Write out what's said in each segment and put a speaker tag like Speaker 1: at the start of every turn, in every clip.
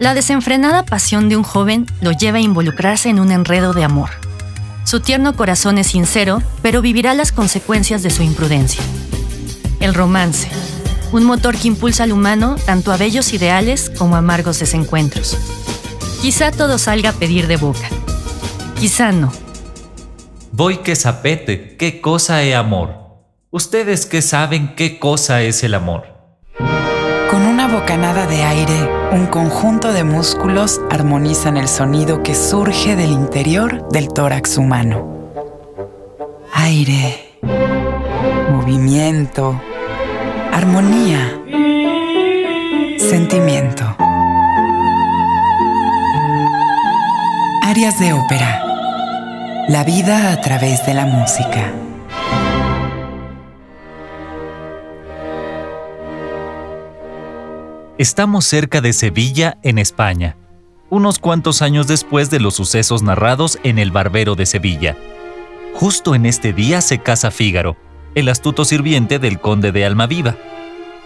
Speaker 1: La desenfrenada pasión de un joven lo lleva a involucrarse en un enredo de amor. Su tierno corazón es sincero, pero vivirá las consecuencias de su imprudencia. El romance, un motor que impulsa al humano tanto a bellos ideales como a amargos desencuentros. Quizá todo salga a pedir de boca. Quizá no.
Speaker 2: Voy que sapete, ¿qué cosa es amor? ¿Ustedes qué saben qué cosa es el amor?
Speaker 3: Bocanada de aire, un conjunto de músculos armonizan el sonido que surge del interior del tórax humano. Aire, movimiento, armonía, sentimiento. Áreas de ópera. La vida a través de la música.
Speaker 2: Estamos cerca de Sevilla, en España, unos cuantos años después de los sucesos narrados en El Barbero de Sevilla. Justo en este día se casa Fígaro, el astuto sirviente del conde de Almaviva.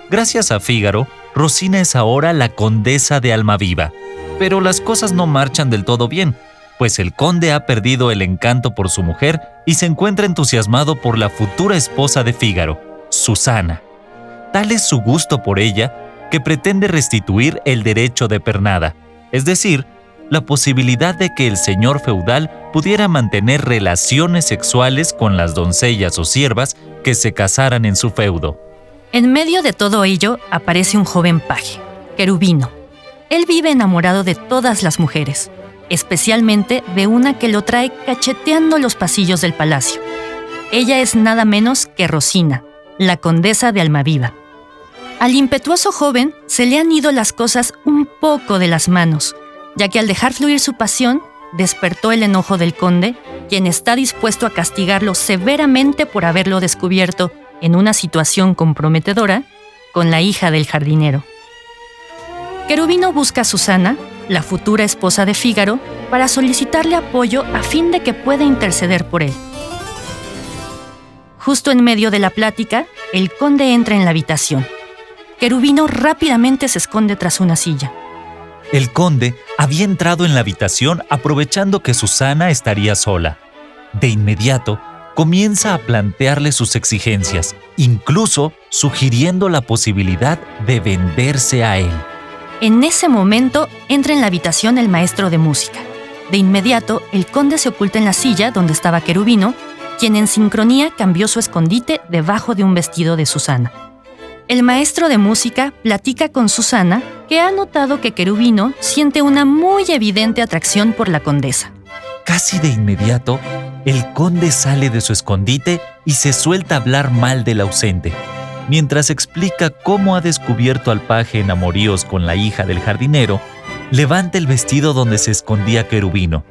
Speaker 2: Gracias a Fígaro, Rosina es ahora la condesa de Almaviva. Pero las cosas no marchan del todo bien, pues el conde ha perdido el encanto por su mujer y se encuentra entusiasmado por la futura esposa de Fígaro, Susana. Tal es su gusto por ella que pretende restituir el derecho de pernada, es decir, la posibilidad de que el señor feudal pudiera mantener relaciones sexuales con las doncellas o siervas que se casaran en su feudo.
Speaker 1: En medio de todo ello aparece un joven paje, querubino. Él vive enamorado de todas las mujeres, especialmente de una que lo trae cacheteando los pasillos del palacio. Ella es nada menos que Rosina, la condesa de Almaviva. Al impetuoso joven se le han ido las cosas un poco de las manos, ya que al dejar fluir su pasión, despertó el enojo del conde, quien está dispuesto a castigarlo severamente por haberlo descubierto en una situación comprometedora con la hija del jardinero. Querubino busca a Susana, la futura esposa de Fígaro, para solicitarle apoyo a fin de que pueda interceder por él. Justo en medio de la plática, el conde entra en la habitación. Querubino rápidamente se esconde tras una silla.
Speaker 2: El conde había entrado en la habitación aprovechando que Susana estaría sola. De inmediato, comienza a plantearle sus exigencias, incluso sugiriendo la posibilidad de venderse a él.
Speaker 1: En ese momento entra en la habitación el maestro de música. De inmediato, el conde se oculta en la silla donde estaba Querubino, quien en sincronía cambió su escondite debajo de un vestido de Susana. El maestro de música platica con Susana, que ha notado que Querubino siente una muy evidente atracción por la condesa.
Speaker 2: Casi de inmediato, el conde sale de su escondite y se suelta a hablar mal del ausente, mientras explica cómo ha descubierto al paje en amoríos con la hija del jardinero, levanta el vestido donde se escondía Querubino,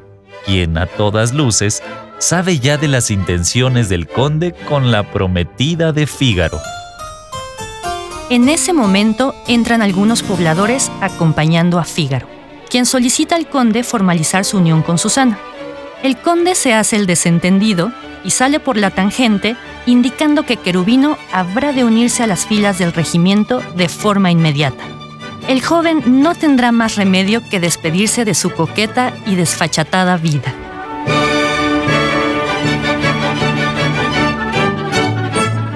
Speaker 2: quien a todas luces sabe ya de las intenciones del conde con la prometida de Fígaro.
Speaker 1: En ese momento entran algunos pobladores acompañando a Fígaro, quien solicita al conde formalizar su unión con Susana. El conde se hace el desentendido y sale por la tangente indicando que Querubino habrá de unirse a las filas del regimiento de forma inmediata. El joven no tendrá más remedio que despedirse de su coqueta y desfachatada vida.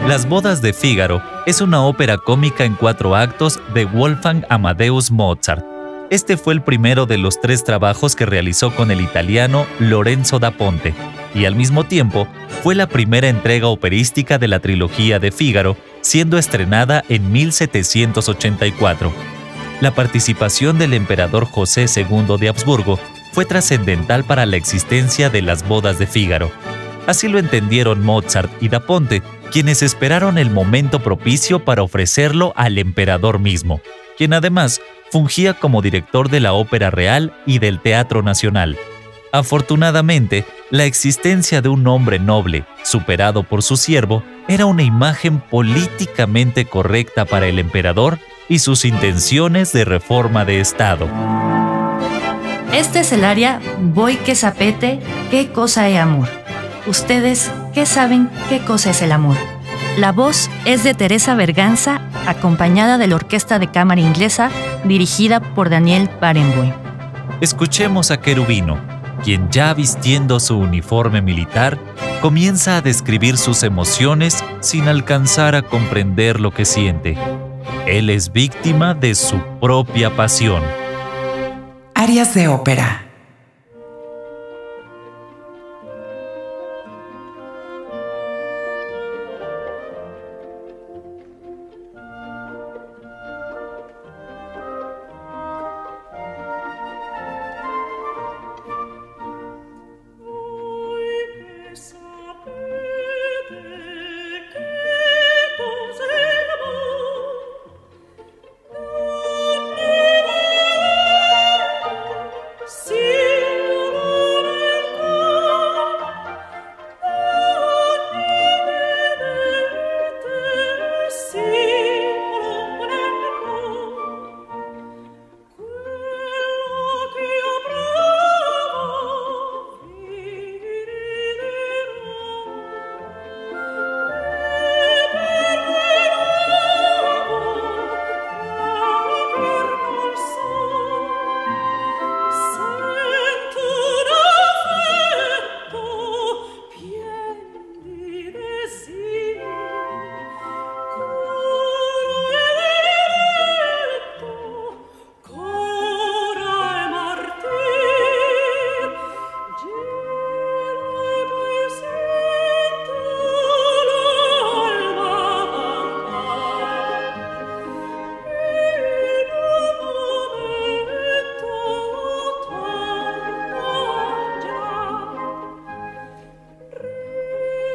Speaker 2: Las bodas de Fígaro es una ópera cómica en cuatro actos de Wolfgang Amadeus Mozart. Este fue el primero de los tres trabajos que realizó con el italiano Lorenzo da Ponte, y al mismo tiempo fue la primera entrega operística de la trilogía de Fígaro, siendo estrenada en 1784. La participación del emperador José II de Habsburgo fue trascendental para la existencia de las bodas de Fígaro. Así lo entendieron Mozart y Da Ponte, quienes esperaron el momento propicio para ofrecerlo al emperador mismo, quien además fungía como director de la Ópera Real y del Teatro Nacional. Afortunadamente, la existencia de un hombre noble, superado por su siervo, era una imagen políticamente correcta para el emperador y sus intenciones de reforma de Estado.
Speaker 1: Este es el área Voy que qué cosa es amor. Ustedes, ¿qué saben qué cosa es el amor? La voz es de Teresa Berganza
Speaker 4: acompañada de la Orquesta de Cámara Inglesa dirigida por Daniel Barenboim.
Speaker 2: Escuchemos a Querubino, quien ya vistiendo su uniforme militar, comienza a describir sus emociones sin alcanzar a comprender lo que siente. Él es víctima de su propia pasión.
Speaker 1: Arias de ópera.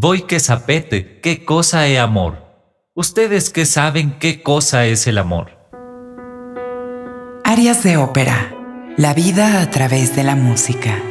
Speaker 2: Voy que sapete, ¿qué cosa es amor? Ustedes que saben qué cosa es el amor.
Speaker 1: Arias de ópera. La vida a través de la música.